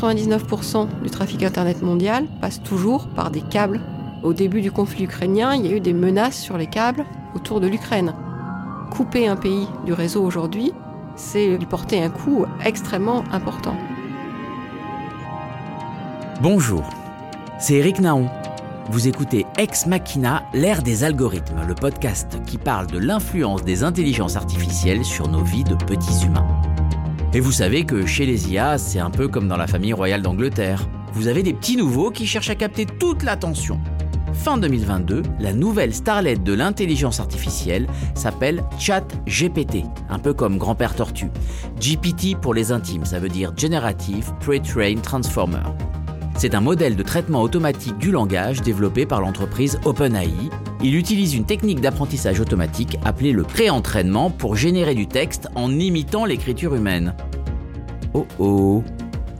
99% du trafic Internet mondial passe toujours par des câbles. Au début du conflit ukrainien, il y a eu des menaces sur les câbles autour de l'Ukraine. Couper un pays du réseau aujourd'hui, c'est lui porter un coup extrêmement important. Bonjour, c'est Eric Naon. Vous écoutez Ex Machina, l'ère des algorithmes, le podcast qui parle de l'influence des intelligences artificielles sur nos vies de petits humains. Et vous savez que chez les IA, c'est un peu comme dans la famille royale d'Angleterre. Vous avez des petits nouveaux qui cherchent à capter toute l'attention. Fin 2022, la nouvelle starlet de l'intelligence artificielle s'appelle ChatGPT, un peu comme Grand-Père Tortue. GPT pour les intimes, ça veut dire Generative Pre-Trained Transformer. C'est un modèle de traitement automatique du langage développé par l'entreprise OpenAI. Il utilise une technique d'apprentissage automatique appelée le pré-entraînement pour générer du texte en imitant l'écriture humaine. Oh oh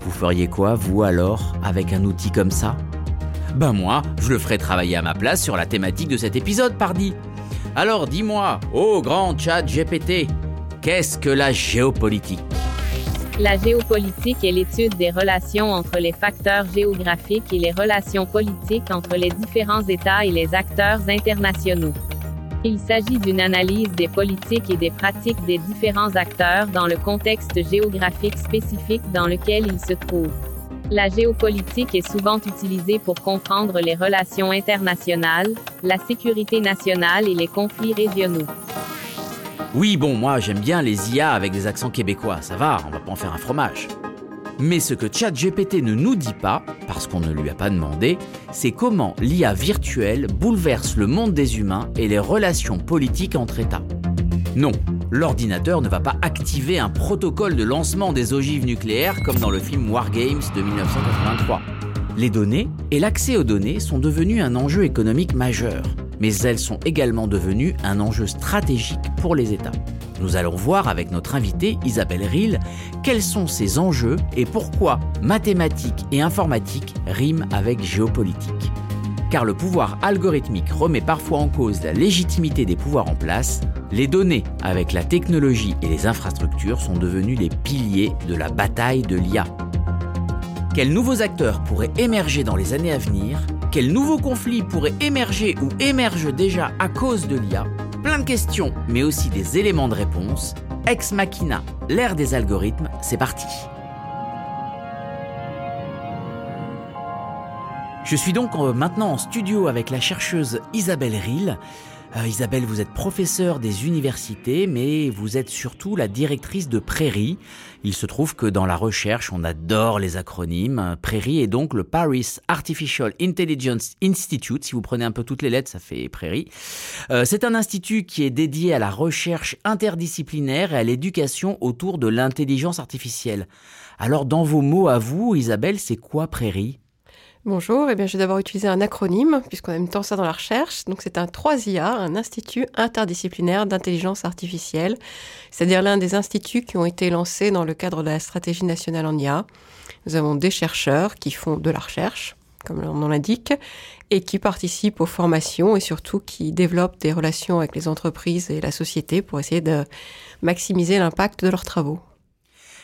Vous feriez quoi, vous alors, avec un outil comme ça? Ben moi, je le ferais travailler à ma place sur la thématique de cet épisode, pardi. Alors dis-moi, oh grand chat GPT, qu'est-ce que la géopolitique? La géopolitique est l'étude des relations entre les facteurs géographiques et les relations politiques entre les différents États et les acteurs internationaux. Il s'agit d'une analyse des politiques et des pratiques des différents acteurs dans le contexte géographique spécifique dans lequel ils se trouvent. La géopolitique est souvent utilisée pour comprendre les relations internationales, la sécurité nationale et les conflits régionaux. Oui, bon, moi j'aime bien les IA avec des accents québécois, ça va, on va pas en faire un fromage. Mais ce que ChatGPT ne nous dit pas, parce qu'on ne lui a pas demandé, c'est comment l'IA virtuelle bouleverse le monde des humains et les relations politiques entre États. Non, l'ordinateur ne va pas activer un protocole de lancement des ogives nucléaires comme dans le film War Games de 1983. Les données et l'accès aux données sont devenus un enjeu économique majeur mais elles sont également devenues un enjeu stratégique pour les États. Nous allons voir avec notre invitée Isabelle Rill quels sont ces enjeux et pourquoi mathématiques et informatique riment avec géopolitique. Car le pouvoir algorithmique remet parfois en cause la légitimité des pouvoirs en place, les données avec la technologie et les infrastructures sont devenus les piliers de la bataille de l'IA. Quels nouveaux acteurs pourraient émerger dans les années à venir quels nouveaux conflits pourraient émerger ou émergent déjà à cause de l'IA Plein de questions, mais aussi des éléments de réponse. Ex Machina, l'ère des algorithmes, c'est parti. Je suis donc euh, maintenant en studio avec la chercheuse Isabelle Rill. Euh, Isabelle, vous êtes professeure des universités, mais vous êtes surtout la directrice de Prairie. Il se trouve que dans la recherche, on adore les acronymes. Prairie est donc le Paris Artificial Intelligence Institute. Si vous prenez un peu toutes les lettres, ça fait Prairie. Euh, c'est un institut qui est dédié à la recherche interdisciplinaire et à l'éducation autour de l'intelligence artificielle. Alors, dans vos mots à vous, Isabelle, c'est quoi Prairie? Bonjour, eh bien, je vais d'abord utiliser un acronyme, puisqu'on aime tant ça dans la recherche. Donc, c'est un 3IA, un Institut interdisciplinaire d'intelligence artificielle, c'est-à-dire l'un des instituts qui ont été lancés dans le cadre de la stratégie nationale en IA. Nous avons des chercheurs qui font de la recherche, comme on l'indique, et qui participent aux formations et surtout qui développent des relations avec les entreprises et la société pour essayer de maximiser l'impact de leurs travaux.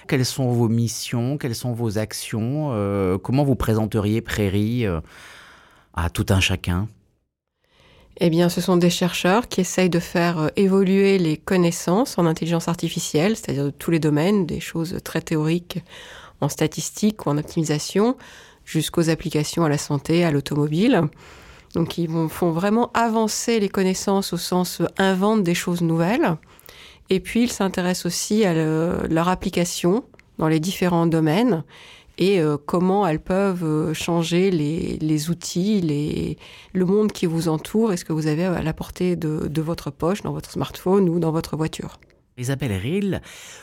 Quelles sont vos missions? Quelles sont vos actions? Euh, Comment vous présenteriez Prairie euh, à tout un chacun? Eh bien, ce sont des chercheurs qui essayent de faire euh, évoluer les connaissances en intelligence artificielle, c'est-à-dire de tous les domaines, des choses très théoriques en statistique ou en optimisation, jusqu'aux applications à la santé, à l'automobile. Donc, ils font vraiment avancer les connaissances au sens invente des choses nouvelles. Et puis, ils s'intéressent aussi à leur application dans les différents domaines et euh, comment elles peuvent euh, changer les, outils, les, le monde qui vous entoure et ce que vous avez à la portée de, votre poche, dans votre smartphone ou dans votre voiture. Isabelle Rill,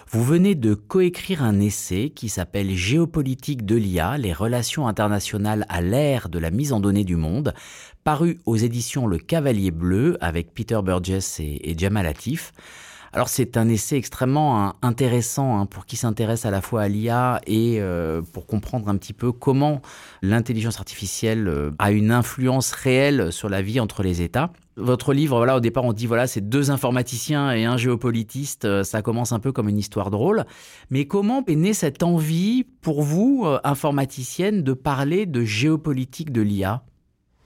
vous venez de coécrire un essai qui s'appelle Géopolitique de l'IA, les relations internationales à l'ère de la mise en données du monde, paru aux éditions Le Cavalier Bleu avec Peter Burgess et, et Jamal. Alors c'est un essai extrêmement hein, intéressant hein, pour qui s'intéresse à la fois à l'IA et euh, pour comprendre un petit peu comment l'intelligence artificielle euh, a une influence réelle sur la vie entre les États. Votre livre, voilà, au départ, on dit voilà, c'est deux informaticiens et un géopolitiste. Euh, ça commence un peu comme une histoire drôle. Mais comment est née cette envie pour vous, informaticienne, de parler de géopolitique de l'IA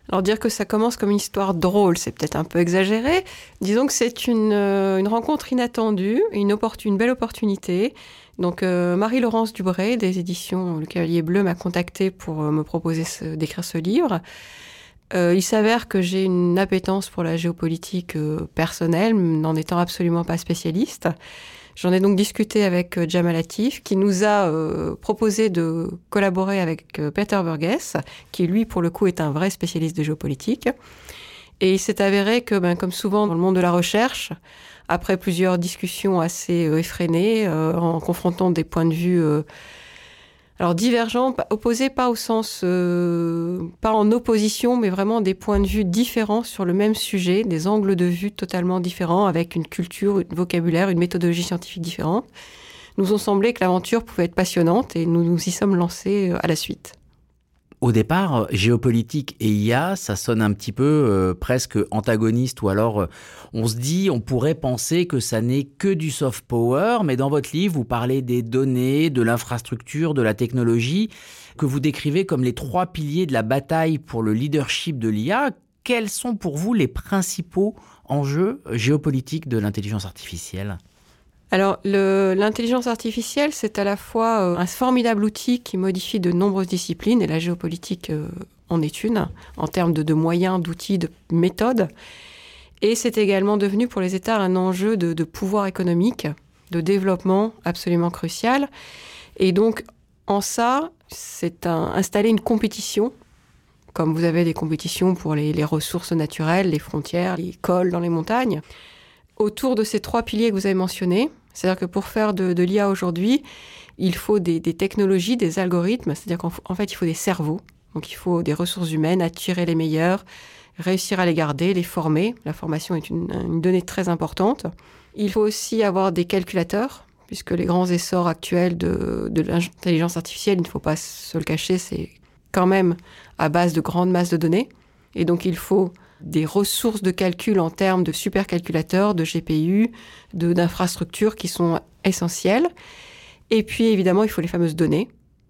alors dire que ça commence comme une histoire drôle, c'est peut-être un peu exagéré. Disons que c'est une, euh, rencontre inattendue, une, belle opportunité. Donc euh, Marie-Laurence Dubré des éditions Le Cavalier Bleu m'a contacté pour euh, me proposer d'écrire ce livre. il s'avère que j'ai une appétence pour la géopolitique personnelle, n'en étant absolument pas spécialiste. J'en ai donc discuté avec euh, Jamal Latif, qui nous a euh, proposé de collaborer avec euh, Peter Burgess, qui lui, pour le coup, est un vrai spécialiste de géopolitique. Et il s'est avéré que, ben, comme souvent dans le monde de la recherche, après plusieurs discussions assez effrénées, en confrontant des points de vue alors divergents, opposés pas au sens, euh, pas en opposition, mais vraiment des points de vue différents sur le même sujet, des angles de vue totalement différents, avec une culture, un vocabulaire, une méthodologie scientifique différente, nous ont semblé que l'aventure pouvait être passionnante et nous nous y sommes lancés euh, à la suite. Au départ, géopolitique et IA, ça sonne un petit peu euh, presque antagoniste, ou alors euh, on se dit, on pourrait penser que ça n'est que du soft power, mais dans votre livre, vous parlez des données, de l'infrastructure, de la technologie, que vous décrivez comme les trois piliers de la bataille pour le leadership de l'IA. Quels sont pour vous les principaux enjeux géopolitiques de l'intelligence artificielle? Alors, l'intelligence artificielle, c'est à la fois euh, un formidable outil qui modifie de nombreuses disciplines, et la géopolitique euh, en est une, en termes de, moyens, d'outils, de méthodes. Et c'est également devenu pour les États un enjeu de, pouvoir économique, de développement absolument crucial. Et donc, en ça, c'est installer une compétition, comme vous avez des compétitions pour les, les ressources naturelles, les frontières, les cols dans les montagnes autour de ces trois piliers que vous avez mentionnés. C'est-à-dire que pour faire de, l'IA aujourd'hui, il faut des, technologies, des algorithmes, c'est-à-dire qu'en fait, il faut des cerveaux. Donc il faut des ressources humaines, attirer les meilleurs, réussir à les garder, les former. La formation est une, donnée très importante. Il faut aussi avoir des calculateurs, puisque les grands essors actuels de, de l'intelligence artificielle, il ne faut pas se le cacher, c'est quand même à base de grandes masses de données. Et donc il faut des ressources de calcul en termes de supercalculateurs, de GPU, d'infrastructures qui sont essentielles. Et puis évidemment, il faut les fameuses données.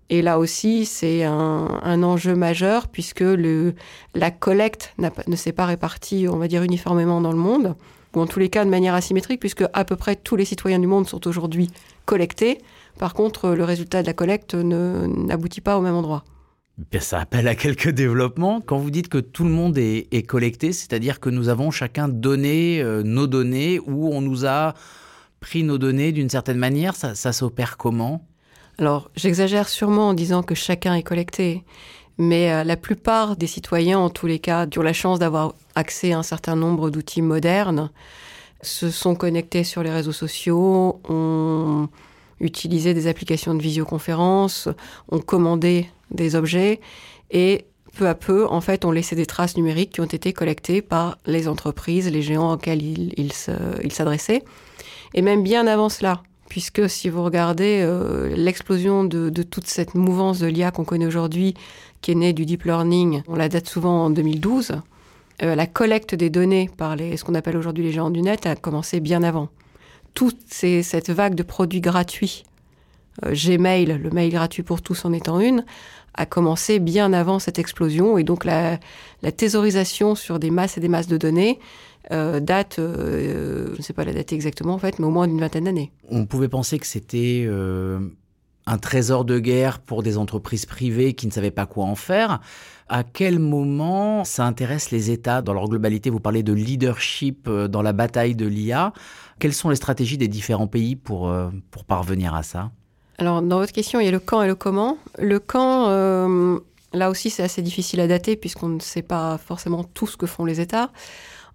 Et là aussi, c'est un, enjeu majeur puisque le, la collecte ne s'est pas répartie, on va dire, uniformément dans le monde, ou en tous les cas de manière asymétrique, puisque à peu près tous les citoyens du monde sont aujourd'hui collectés. Par contre, le résultat de la collecte n'aboutit pas au même endroit ça appelle à quelques développements. Quand vous dites que tout le monde est, collecté, c'est-à-dire que nous avons chacun donné euh, nos données ou on nous a pris nos données d'une certaine manière, ça, s'opère comment? Alors, j'exagère sûrement en disant que chacun est collecté, mais euh, la plupart des citoyens, en tous les cas, ont la chance d'avoir accès à un certain nombre d'outils modernes, se sont connectés sur les réseaux sociaux, ont utilisé des applications de visioconférence, ont commandé des objets et peu à peu, en fait, on laissé des traces numériques qui ont été collectées par les entreprises, les géants auxquels ils s'adressaient. Et même bien avant cela, puisque si vous regardez euh, l'explosion de, toute cette mouvance de l'IA qu'on connaît aujourd'hui, qui est née du deep learning, on la date souvent en 2012, euh, la collecte des données par les, ce qu'on appelle aujourd'hui les géants du net a commencé bien avant. Toute cette vague de produits gratuits euh, Gmail, le mail gratuit pour tous en étant une, a commencé bien avant cette explosion. Et donc la, thésaurisation sur des masses et des masses de données euh, date, euh, je ne sais pas la date exactement en fait, mais au moins d'une vingtaine d'années. On pouvait penser que c'était un trésor de guerre pour des entreprises privées qui ne savaient pas quoi en faire. À quel moment ça intéresse les États dans leur globalité? Vous parlez de leadership dans la bataille de l'IA. Quelles sont les stratégies des différents pays pour, pour parvenir à ça? Alors, dans votre question, il y a le quand et le comment. Le quand, euh, là aussi, c'est assez difficile à dater puisqu'on ne sait pas forcément tout ce que font les États.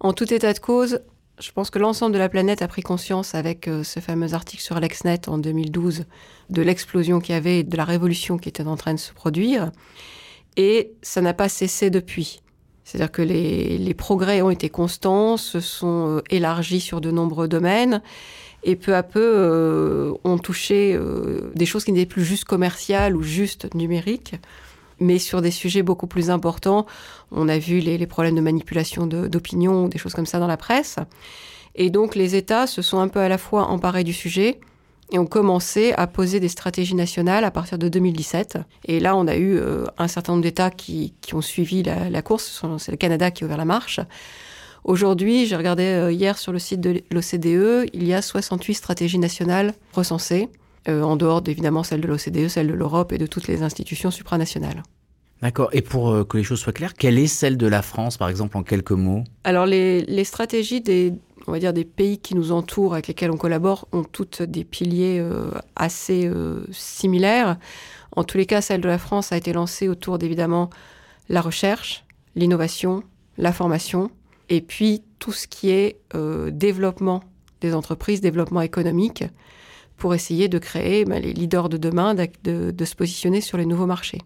En tout état de cause, je pense que l'ensemble de la planète a pris conscience avec euh, ce fameux article sur LexNet en 2012 de l'explosion qu'il y avait de la révolution qui était en train de se produire. Et ça n'a pas cessé depuis. C'est-à-dire que les, progrès ont été constants, se sont euh, élargis sur de nombreux domaines. et peu à peu euh, ont touché des choses qui n'étaient plus juste commerciales ou juste numériques, mais sur des sujets beaucoup plus importants. On a vu les, problèmes de manipulation d'opinion, des choses comme ça dans la presse. Et donc les États se sont un peu à la fois emparés du sujet et ont commencé à poser des stratégies nationales à partir de 2017. Et là, on a eu euh, un certain nombre d'États qui, ont suivi la, course. C'est le Canada qui a ouvert la marche. Aujourd'hui, j'ai regardé euh, hier sur le site de l'OCDE, il y a 68 stratégies nationales recensées, euh, en dehors évidemment celles de l'OCDE, celles de l'Europe et de toutes les institutions supranationales. D'accord. Et pour euh, que les choses soient claires, quelle est celle de la France, par exemple, en quelques mots? Alors, les, stratégies des, on va dire, des pays qui nous entourent, avec lesquels on collabore, ont toutes des piliers assez similaires. En tous les cas, celle de la France a été lancée autour d'évidemment la recherche, l'innovation, la formation, et puis tout ce qui est euh, développement des entreprises, développement économique, pour essayer de créer bah, les leaders de demain, de, se positionner sur les nouveaux marchés.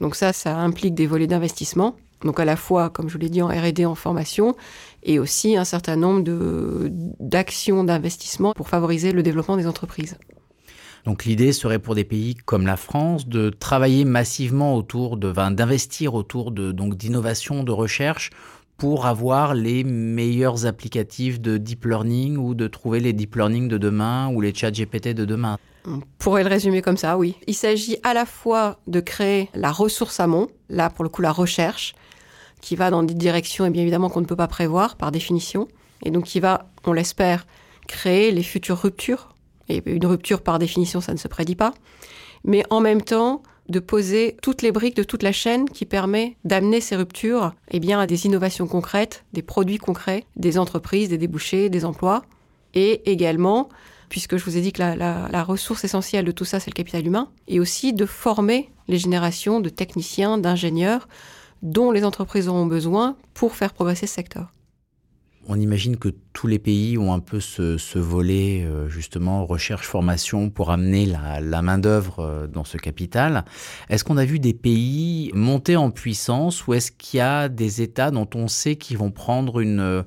Donc ça, ça implique des volets d'investissement, donc à la fois, comme je l'ai dit, en R&D, en formation, et aussi un certain nombre d'actions d'investissement pour favoriser le développement des entreprises. Donc l'idée serait pour des pays comme la France de travailler massivement autour de, d'investir autour de donc d'innovation, de recherche pour avoir les meilleurs applicatifs de deep learning ou de trouver les deep learning de demain ou les chat GPT de demain On pourrait le résumer comme ça, oui. Il s'agit à la fois de créer la ressource amont, là pour le coup la recherche, qui va dans des directions et bien évidemment qu'on ne peut pas prévoir par définition, et donc qui va, on l'espère, créer les futures ruptures. Et une rupture par définition, ça ne se prédit pas. Mais en même temps, de poser toutes les briques de toute la chaîne qui permet d'amener ces ruptures eh bien, à des innovations concrètes, des produits concrets, des entreprises, des débouchés, des emplois. Et également, puisque je vous ai dit que la, ressource essentielle de tout ça, c'est le capital humain, et aussi de former les générations de techniciens, d'ingénieurs dont les entreprises auront besoin pour faire progresser ce secteur on imagine que tous les pays ont un peu ce, volet, euh, justement, recherche-formation pour amener la, main-d'œuvre euh, dans ce capital. Est-ce qu'on a vu des pays monter en puissance ou est-ce qu'il y a des États dont on sait qu'ils vont prendre une euh,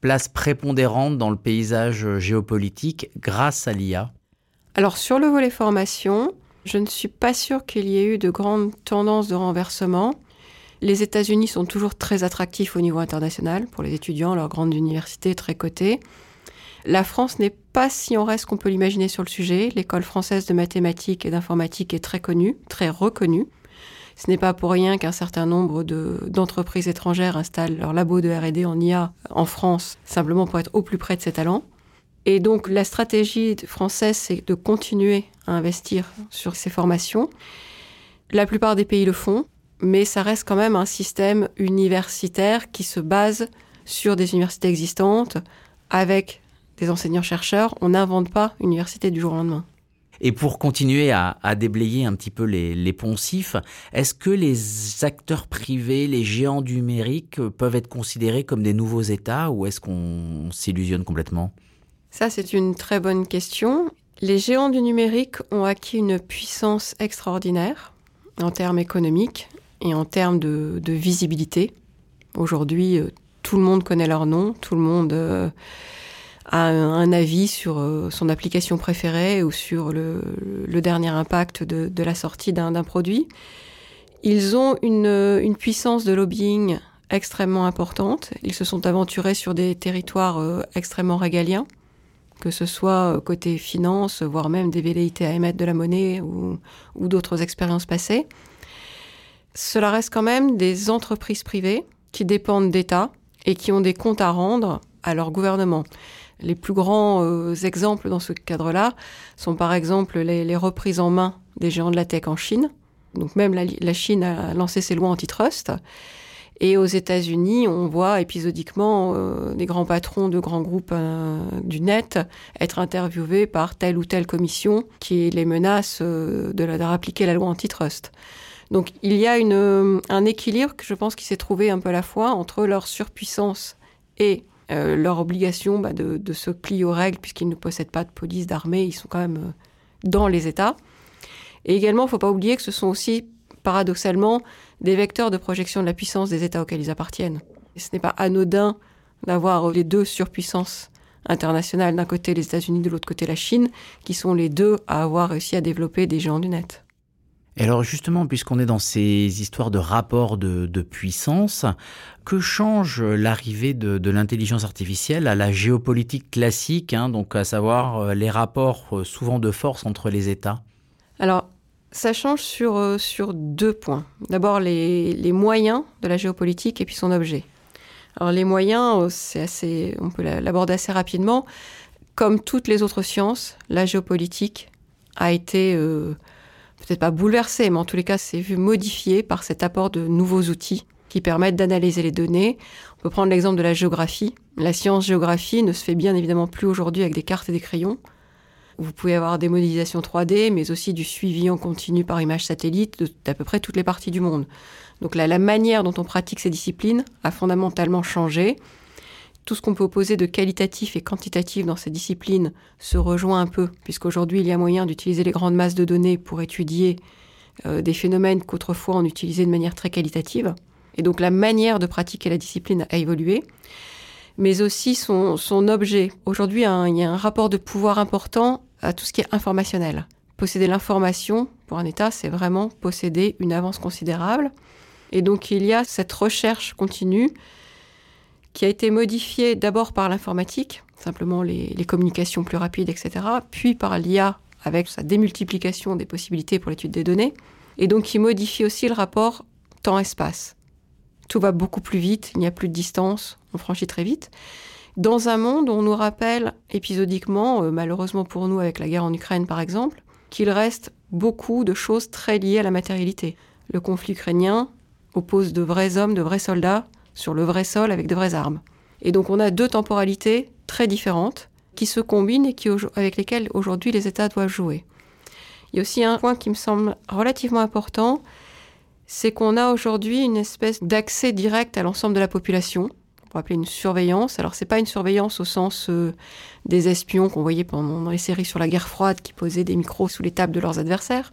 place prépondérante dans le paysage géopolitique grâce à l'IA Alors, sur le volet formation, je ne suis pas sûre qu'il y ait eu de grandes tendances de renversement. Les États-Unis sont toujours très attractifs au niveau international pour les étudiants, leur grande université très cotée. La France n'est pas si en reste qu'on peut l'imaginer sur le sujet. L'école française de mathématiques et d'informatique est très connue, très reconnue. Ce n'est pas pour rien qu'un certain nombre d'entreprises étrangères installent leur labo de R&D en IA en France, simplement pour être au plus près de ces talents. Et donc la stratégie française, c'est de continuer à investir sur ces formations. La plupart des pays le font mais ça reste quand même un système universitaire qui se base sur des universités existantes avec des enseignants-chercheurs. On n'invente pas une université du jour au lendemain. Et pour continuer à, déblayer un petit peu les, poncifs, est-ce que les acteurs privés, les géants du numérique peuvent être considérés comme des nouveaux États ou est-ce qu'on s'illusionne complètement? Ça, c'est une très bonne question. Les géants du numérique ont acquis une puissance extraordinaire en termes économiques et en termes de, visibilité. Aujourd'hui, euh, tout le monde connaît leur nom, tout le monde euh, a un, avis sur euh, son application préférée ou sur le, dernier impact de, la sortie d'un produit. Ils ont une, une, puissance de lobbying extrêmement importante. Ils se sont aventurés sur des territoires extrêmement régaliens, que ce soit côté finance, voire même des velléités à émettre de la monnaie ou, d'autres expériences passées. Cela reste quand même des entreprises privées qui dépendent d'États et qui ont des comptes à rendre à leur gouvernement. Les plus grands euh, exemples dans ce cadre-là sont par exemple les, reprises en main des géants de la tech en Chine. Donc même la, Chine a lancé ses lois antitrust. Et aux États-Unis, on voit épisodiquement euh, des grands patrons de grands groupes euh, du net être interviewés par telle ou telle commission qui les menace de, de, appliquer la loi antitrust. Donc il y a euh, un équilibre que je pense qui s'est trouvé un peu à la fois entre leur surpuissance et euh, leur obligation bah, de, se plier aux règles puisqu'ils ne possèdent pas de police, d'armée, ils sont quand même euh, dans les États. Et également, il ne faut pas oublier que ce sont aussi paradoxalement des vecteurs de projection de la puissance des États auxquels ils appartiennent. ce n'est pas anodin d'avoir les deux surpuissances internationales, d'un côté les États-Unis, de l'autre côté la Chine, qui sont les deux à avoir réussi à développer des géants du net. Et alors justement, puisqu'on est dans ces histoires de rapports de, puissance, que change l'arrivée de, l'intelligence artificielle à la géopolitique classique, hein, donc à savoir euh, les rapports euh, souvent de force entre les États? Alors, ça change sur, euh, sur deux points. D'abord, les, les, moyens de la géopolitique et puis son objet. Alors, les moyens, c'est assez, on peut l'aborder assez rapidement. Comme toutes les autres sciences, la géopolitique a été peut-être pas bouleversé, mais en tous les cas, c'est vu modifié par cet apport de nouveaux outils qui permettent d'analyser les données. On peut prendre l'exemple de la géographie. La science géographie ne se fait bien évidemment plus aujourd'hui avec des cartes et des crayons. Vous pouvez avoir des modélisations 3D, mais aussi du suivi en continu par image satellite d'à peu près toutes les parties du monde. Donc la manière dont on pratique ces disciplines a fondamentalement changé tout ce qu'on peut opposer de qualitatif et quantitatif dans ces disciplines se rejoint un peu, puisqu'aujourd'hui il y a moyen d'utiliser les grandes masses de données pour étudier euh, des phénomènes qu'autrefois on utilisait de manière très qualitative. Et donc la manière de pratiquer la discipline a évolué, mais aussi son, son objet. Aujourd'hui, il y a un rapport de pouvoir important à tout ce qui est informationnel. Posséder l'information, pour un État, c'est vraiment posséder une avance considérable. Et donc il y a cette recherche continue qui a été modifié d'abord par l'informatique, simplement les, communications plus rapides, etc., puis par l'IA avec sa démultiplication des possibilités pour l'étude des données, et donc qui modifie aussi le rapport temps-espace. Tout va beaucoup plus vite, il n'y a plus de distance, on franchit très vite. Dans un monde où on nous rappelle épisodiquement, euh, malheureusement pour nous avec la guerre en Ukraine par exemple, qu'il reste beaucoup de choses très liées à la matérialité. Le conflit ukrainien oppose de vrais hommes, de vrais soldats sur le vrai sol avec de vraies armes. Et donc on a deux temporalités très différentes qui se combinent et qui, avec lesquelles aujourd'hui les États doivent jouer. Il y a aussi un point qui me semble relativement important, c'est qu'on a aujourd'hui une espèce d'accès direct à l'ensemble de la population. On peut appeler une surveillance. Alors c'est pas une surveillance au sens euh, des espions qu'on voyait pendant dans les séries sur la guerre froide qui posaient des micros sous les tables de leurs adversaires,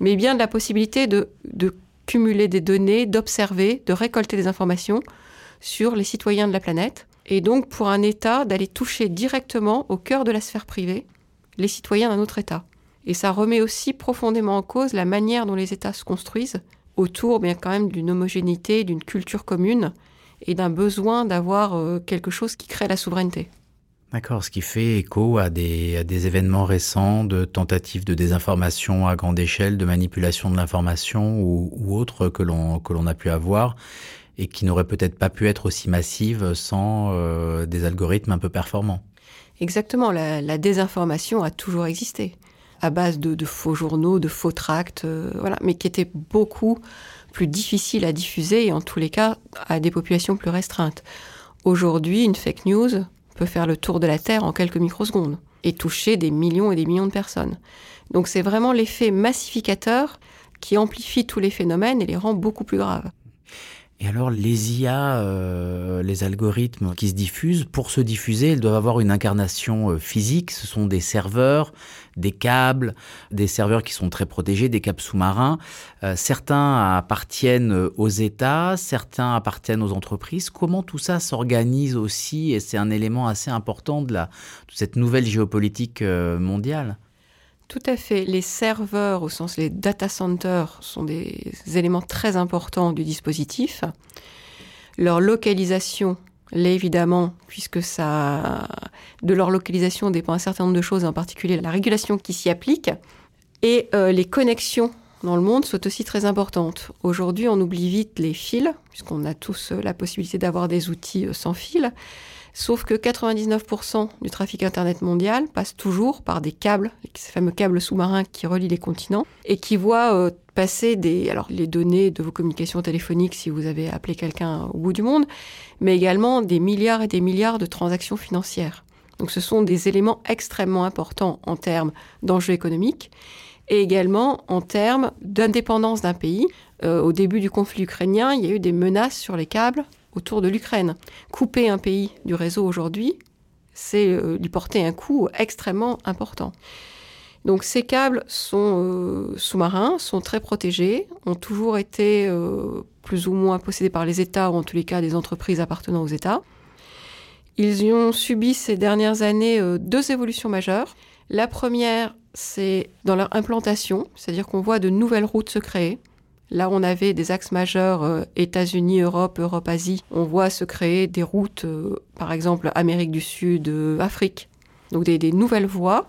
mais bien de la possibilité de, de cumuler des données, d'observer, de récolter des informations sur les citoyens de la planète. Et donc pour un État d'aller toucher directement au cœur de la sphère privée les citoyens d'un autre État. Et ça remet aussi profondément en cause la manière dont les États se construisent autour bien quand même d'une homogénéité, d'une culture commune et d'un besoin d'avoir euh, quelque chose qui crée la souveraineté. D'accord, ce qui fait écho à des, événements récents de tentatives de désinformation à grande échelle, de manipulation de l'information ou, ou autres que l'on que l'on a pu avoir et qui n'auraient peut-être pas pu être aussi massives sans euh, des algorithmes un peu performants. Exactement, la, désinformation a toujours existé, à base de, faux journaux, de faux tracts, euh, voilà, mais qui étaient beaucoup plus difficiles à diffuser et en tous les cas à des populations plus restreintes. Aujourd'hui, une fake news, faire le tour de la Terre en quelques microsecondes et toucher des millions et des millions de personnes. Donc c'est vraiment l'effet massificateur qui amplifie tous les phénomènes et les rend beaucoup plus graves. Et alors les IA, euh, les algorithmes qui se diffusent, pour se diffuser, ils doivent avoir une incarnation euh, physique. Ce sont des serveurs, des câbles, des serveurs qui sont très protégés, des câbles sous-marins. Euh, certains appartiennent aux États, certains appartiennent aux entreprises. Comment tout ça s'organise aussi? Et c'est un élément assez important de, la, de cette nouvelle géopolitique mondiale. Tout à fait. Les serveurs, au sens les data centers, sont des éléments très importants du dispositif. Leur localisation l'est évidemment, puisque ça, de leur localisation dépend un certain nombre de choses, en particulier la régulation qui s'y applique. Et euh, les connexions dans le monde sont aussi très importantes. Aujourd'hui, on oublie vite les fils, puisqu'on a tous euh, la possibilité d'avoir des outils euh, sans fil. Sauf que 99% du trafic Internet mondial passe toujours par des câbles, ces fameux câbles sous-marins qui relient les continents, et qui voient euh, passer les données de vos communications téléphoniques si vous avez appelé quelqu'un au bout du monde, mais également des milliards et des milliards de transactions financières. Donc ce sont des éléments extrêmement importants en termes d'enjeux économiques et également en termes d'indépendance d'un pays. Euh, au début du conflit ukrainien, il y a eu des menaces sur les câbles autour de l'Ukraine. Couper un pays du réseau aujourd'hui, c'est euh, lui porter un coût extrêmement important. Donc ces câbles sont euh, sous-marins, sont très protégés, ont toujours été euh, plus ou moins possédés par les États ou en tous les cas des entreprises appartenant aux États. Ils y ont subi ces dernières années deux évolutions majeures. La première, c'est dans leur implantation, c'est-à-dire qu'on voit de nouvelles routes se créer. Là, on avait des axes majeurs euh, États-Unis, Europe, Europe-Asie. On voit se créer des routes, euh, par exemple Amérique du Sud, Afrique. Donc des, nouvelles voies.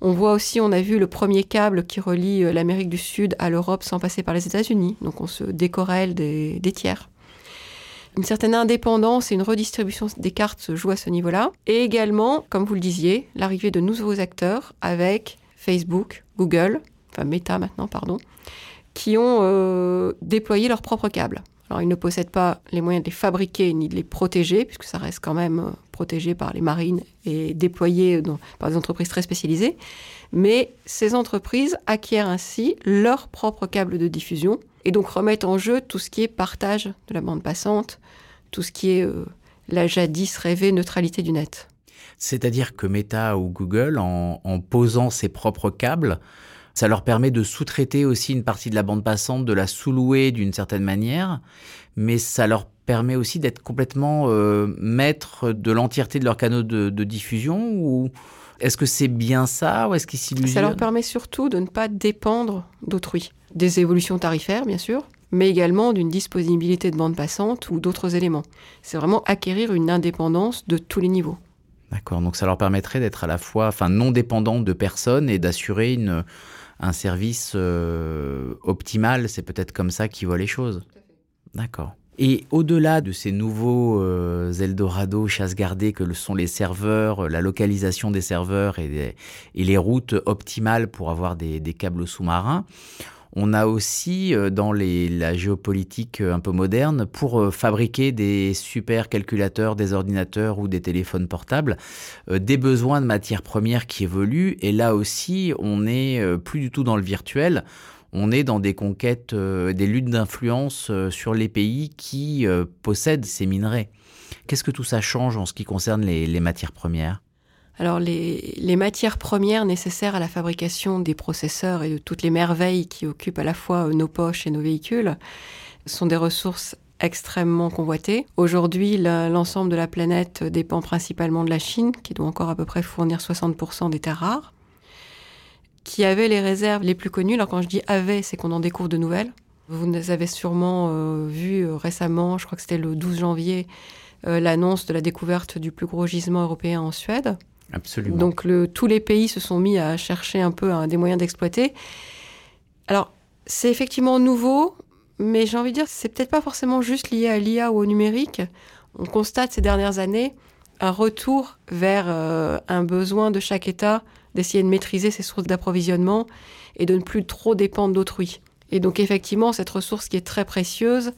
On voit aussi, on a vu le premier câble qui relie l'Amérique du Sud à l'Europe sans passer par les États-Unis. Donc on se décorelle des, des tiers une certaine indépendance et une redistribution des cartes se jouent à ce niveau-là. Et également, comme vous le disiez, l'arrivée de nouveaux acteurs avec Facebook, Google, enfin Meta maintenant, pardon, qui ont euh, déployé leurs propres câbles. Alors, ils ne possèdent pas les moyens de les fabriquer ni de les protéger, puisque ça reste quand même euh, protégé par les marines et déployé par des entreprises très spécialisées. Mais ces entreprises acquièrent ainsi leurs propres câbles de diffusion et donc remettent en jeu tout ce qui est partage de la bande passante, tout ce qui est euh, la jadis rêvée neutralité du net. C'est-à-dire que Meta ou Google, en, posant ses propres câbles, ça leur permet de sous-traiter aussi une partie de la bande passante, de la sous-louer d'une certaine manière, mais ça leur permet aussi d'être complètement euh, maître de l'entièreté de leurs canaux de, de diffusion ou est-ce que c'est bien ça ou est-ce qu'ils s'illusionnent? Ça leur permet surtout de ne pas dépendre d'autrui. Des évolutions tarifaires, bien sûr, mais également d'une disponibilité de bande passante ou d'autres éléments. C'est vraiment acquérir une indépendance de tous les niveaux. D'accord, donc ça leur permettrait d'être à la fois enfin, non dépendant de personne et d'assurer une, un service euh, optimal. C'est peut-être comme ça qu'ils voient les choses. D'accord. Et au-delà de ces nouveaux euh, Eldorado chasse gardée que sont les serveurs, la localisation des serveurs et, les routes optimales pour avoir des, des câbles sous-marins, on a aussi euh, dans la géopolitique euh, un peu moderne, pour euh, fabriquer des super calculateurs, des ordinateurs ou des téléphones portables, des besoins de matières premières qui évoluent. Et là aussi, on n'est plus du tout dans le virtuel. On est dans des conquêtes, des luttes d'influence sur les pays qui possèdent ces minerais. Qu'est-ce que tout ça change en ce qui concerne les matières premières? Alors les, matières premières nécessaires à la fabrication des processeurs et de toutes les merveilles qui occupent à la fois nos poches et nos véhicules sont des ressources extrêmement convoitées. Aujourd'hui, l'ensemble de la planète dépend principalement de la Chine, qui doit encore à peu près fournir 60% des terres rares, qui avait les réserves les plus connues. Alors quand je dis avait, c'est qu'on en découvre de nouvelles. Vous avez sûrement euh, vu euh, récemment, je crois que c'était le 12 janvier, euh, l'annonce de la découverte du plus gros gisement européen en Suède. Absolument. Donc tous les pays se sont mis à chercher un peu des moyens d'exploiter. Alors c'est effectivement nouveau, mais j'ai envie de dire c'est peut-être pas forcément juste lié à l'IA ou au numérique. On constate ces dernières années un retour vers euh, un besoin de chaque État d'essayer de maîtriser ses sources d'approvisionnement et de ne plus trop dépendre d'autrui. Et donc effectivement, cette ressource qui est très précieuse,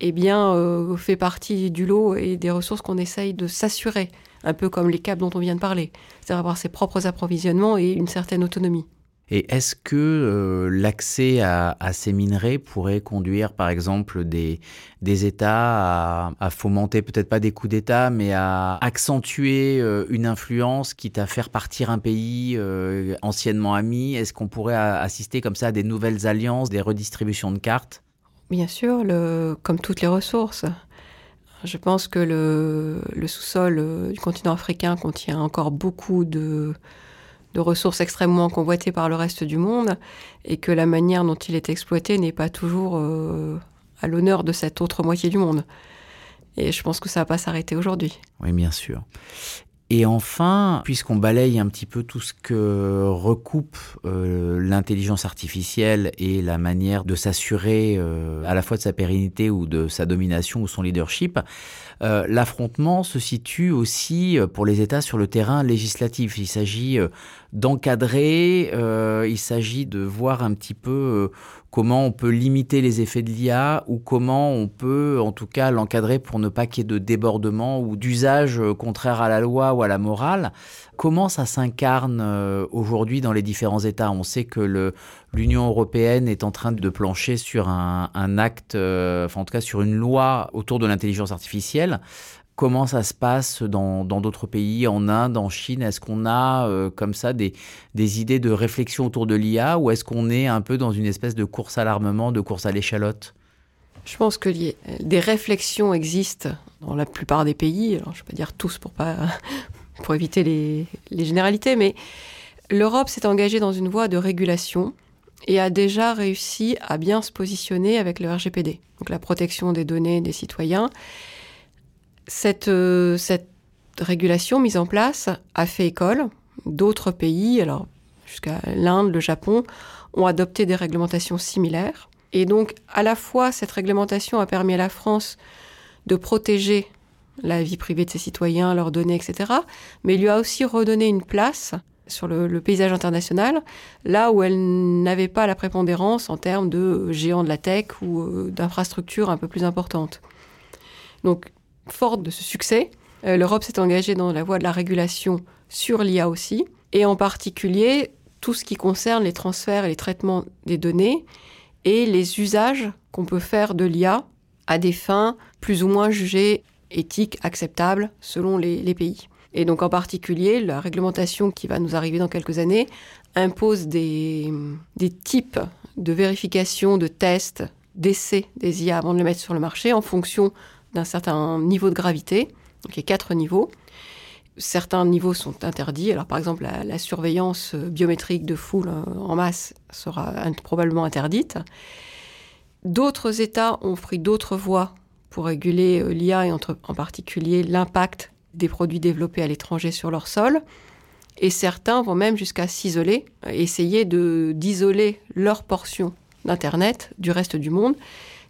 eh bien, euh, fait partie du lot et des ressources qu'on essaye de s'assurer un peu comme les câbles dont on vient de parler, c'est-à-dire avoir ses propres approvisionnements et une certaine autonomie. Et est-ce que euh, l'accès à, ces minerais pourrait conduire, par exemple, des, des États à, fomenter peut-être pas des coups d'État, mais à accentuer euh, une influence, quitte à faire partir un pays euh, anciennement ami? Est-ce qu'on pourrait assister comme ça à des nouvelles alliances, des redistributions de cartes? Bien sûr, le, comme toutes les ressources. Je pense que le, sous-sol euh, du continent africain contient encore beaucoup de, ressources extrêmement convoitées par le reste du monde et que la manière dont il est exploité n'est pas toujours euh, à l'honneur de cette autre moitié du monde. Et je pense que ça va pas s'arrêter aujourd'hui. Oui, bien sûr. Et enfin, puisqu'on balaye un petit peu tout ce que recoupe euh, l'intelligence artificielle et la manière de s'assurer euh, à la fois de sa pérennité ou de sa domination ou son leadership, euh, l'affrontement se situe aussi pour les États sur le terrain législatif. Il s'agit d'encadrer, il s'agit de voir un petit peu comment on peut limiter les effets de l'IA ou comment on peut en tout cas l'encadrer pour ne pas qu'il y ait de débordement ou d'usage euh, contraire à la loi ou à la morale. Comment ça s'incarne euh, aujourd'hui dans les différents États? On sait que l'Union européenne est en train de plancher sur un, acte, euh, enfin en tout cas sur une loi autour de l'intelligence artificielle. Comment ça se passe dans d'autres pays, en Inde, en Chine? Est-ce qu'on a euh, comme ça des, idées de réflexion autour de l'IA ou est-ce qu'on est un peu dans une espèce de course à l'armement, de course à l'échalote? Je pense que des réflexions existent dans la plupart des pays. Alors, je ne vais pas dire tous pour, pas, pour éviter les, les généralités, mais l'Europe s'est engagée dans une voie de régulation et a déjà réussi à bien se positionner avec le RGPD, donc la protection des données des citoyens. Cette, euh, cette régulation mise en place a fait école. D'autres pays, alors jusqu'à l'Inde, le Japon, ont adopté des réglementations similaires. Et donc, à la fois, cette réglementation a permis à la France de protéger la vie privée de ses citoyens, leurs données, etc., mais lui a aussi redonné une place sur le, paysage international, là où elle n'avait pas la prépondérance en termes de géants de la tech ou euh, d'infrastructures un peu plus importantes. Donc, forte de ce succès, euh, l'Europe s'est engagée dans la voie de la régulation sur l'IA aussi, et en particulier tout ce qui concerne les transferts et les traitements des données et les usages qu'on peut faire de l'IA à des fins plus ou moins jugées éthiques, acceptables selon les, pays. Et donc en particulier, la réglementation qui va nous arriver dans quelques années impose des, des types de vérification, de tests, d'essais des IA avant de les mettre sur le marché en fonction d'un certain niveau de gravité. Donc il y a quatre niveaux. Certains niveaux sont interdits. Alors, par exemple, la, surveillance euh, biométrique de foule euh, en masse sera probablement interdite. D'autres États ont pris d'autres voies pour réguler euh, l'IA et en particulier l'impact des produits développés à l'étranger sur leur sol. Et certains vont même jusqu'à s'isoler, essayer d'isoler leur portion d'Internet du reste du monde,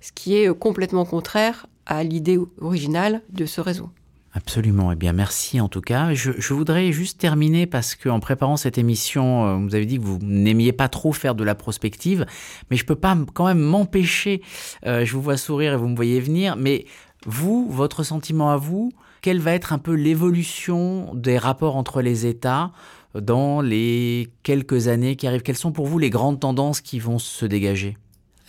ce qui est complètement contraire à l'idée originale de ce réseau. Absolument. Eh bien, merci en tout cas. Je, voudrais juste terminer parce que en préparant cette émission, euh, vous avez dit que vous n'aimiez pas trop faire de la prospective, mais je peux pas quand même m'empêcher. Euh, je vous vois sourire et vous me voyez venir, mais vous, votre sentiment à vous, quelle va être un peu l'évolution des rapports entre les États dans les quelques années qui arrivent? Quelles sont pour vous les grandes tendances qui vont se dégager?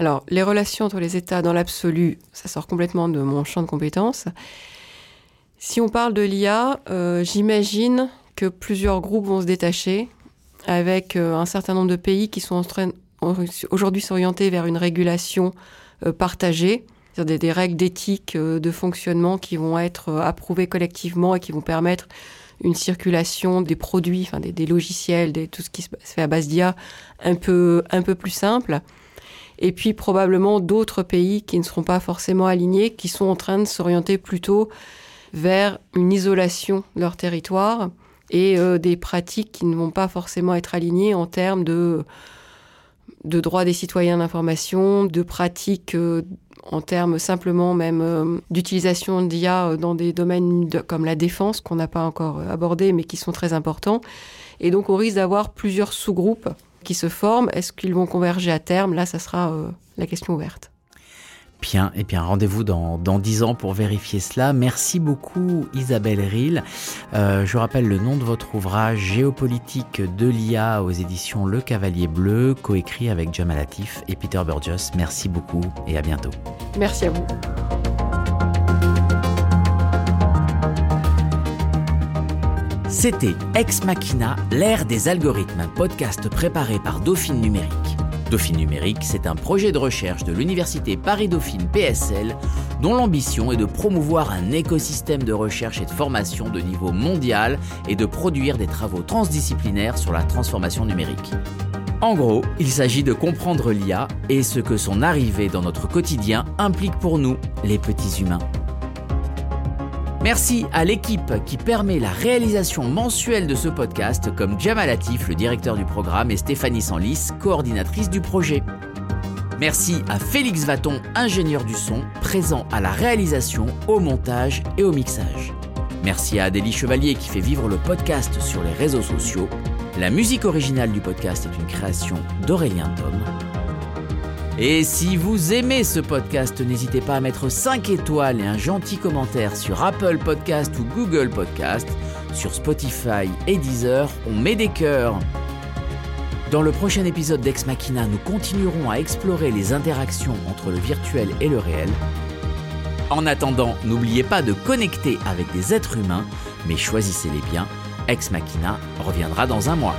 Alors, les relations entre les États dans l'absolu, ça sort complètement de mon champ de compétences. Si on parle de l'IA, euh, j'imagine que plusieurs groupes vont se détacher avec euh, un certain nombre de pays qui sont aujourd'hui s'orienter vers une régulation euh, partagée, c'est-à-dire des, règles d'éthique de fonctionnement qui vont être approuvées collectivement et qui vont permettre une circulation des produits, enfin des, logiciels, tout ce qui se fait à base d'IA un peu, un peu plus simple. Et puis probablement d'autres pays qui ne seront pas forcément alignés, qui sont en train de s'orienter plutôt vers une isolation de leur territoire et euh, des pratiques qui ne vont pas forcément être alignées en termes de, de droits des citoyens d'information, de pratiques euh, en termes simplement même euh, d'utilisation d'IA dans des domaines comme la défense qu'on n'a pas encore abordé mais qui sont très importants. Et donc on risque d'avoir plusieurs sous-groupes qui se forment. Est-ce qu'ils vont converger à terme? Là, ça sera la question ouverte. Bien, et bien rendez-vous dans, dans 10 ans pour vérifier cela. Merci beaucoup Isabelle Rill. Euh, je rappelle le nom de votre ouvrage Géopolitique de l'IA aux éditions Le Cavalier Bleu, coécrit avec Jamal Latif et Peter Burgess. Merci beaucoup et à bientôt. Merci à vous. C'était Ex Machina, l'ère des algorithmes, un podcast préparé par Dauphine Numérique. Dauphine Numérique, c'est un projet de recherche de l'Université Paris-Dauphine PSL dont l'ambition est de promouvoir un écosystème de recherche et de formation de niveau mondial et de produire des travaux transdisciplinaires sur la transformation numérique. En gros, il s'agit de comprendre l'IA et ce que son arrivée dans notre quotidien implique pour nous, les petits humains. Merci à l'équipe qui permet la réalisation mensuelle de ce podcast, comme Jamal Latif, le directeur du programme, et Stéphanie Sanlis, coordinatrice du projet. Merci à Félix Vaton, ingénieur du son, présent à la réalisation, au montage et au mixage. Merci à Adélie Chevalier qui fait vivre le podcast sur les réseaux sociaux. La musique originale du podcast est une création d'Aurélien Tom. Et si vous aimez ce podcast, n'hésitez pas à mettre 5 étoiles et un gentil commentaire sur Apple Podcast ou Google Podcast. Sur Spotify et Deezer, on met des cœurs. Dans le prochain épisode d'Ex Machina, nous continuerons à explorer les interactions entre le virtuel et le réel. En attendant, n'oubliez pas de connecter avec des êtres humains, mais choisissez-les bien. Ex Machina reviendra dans un mois.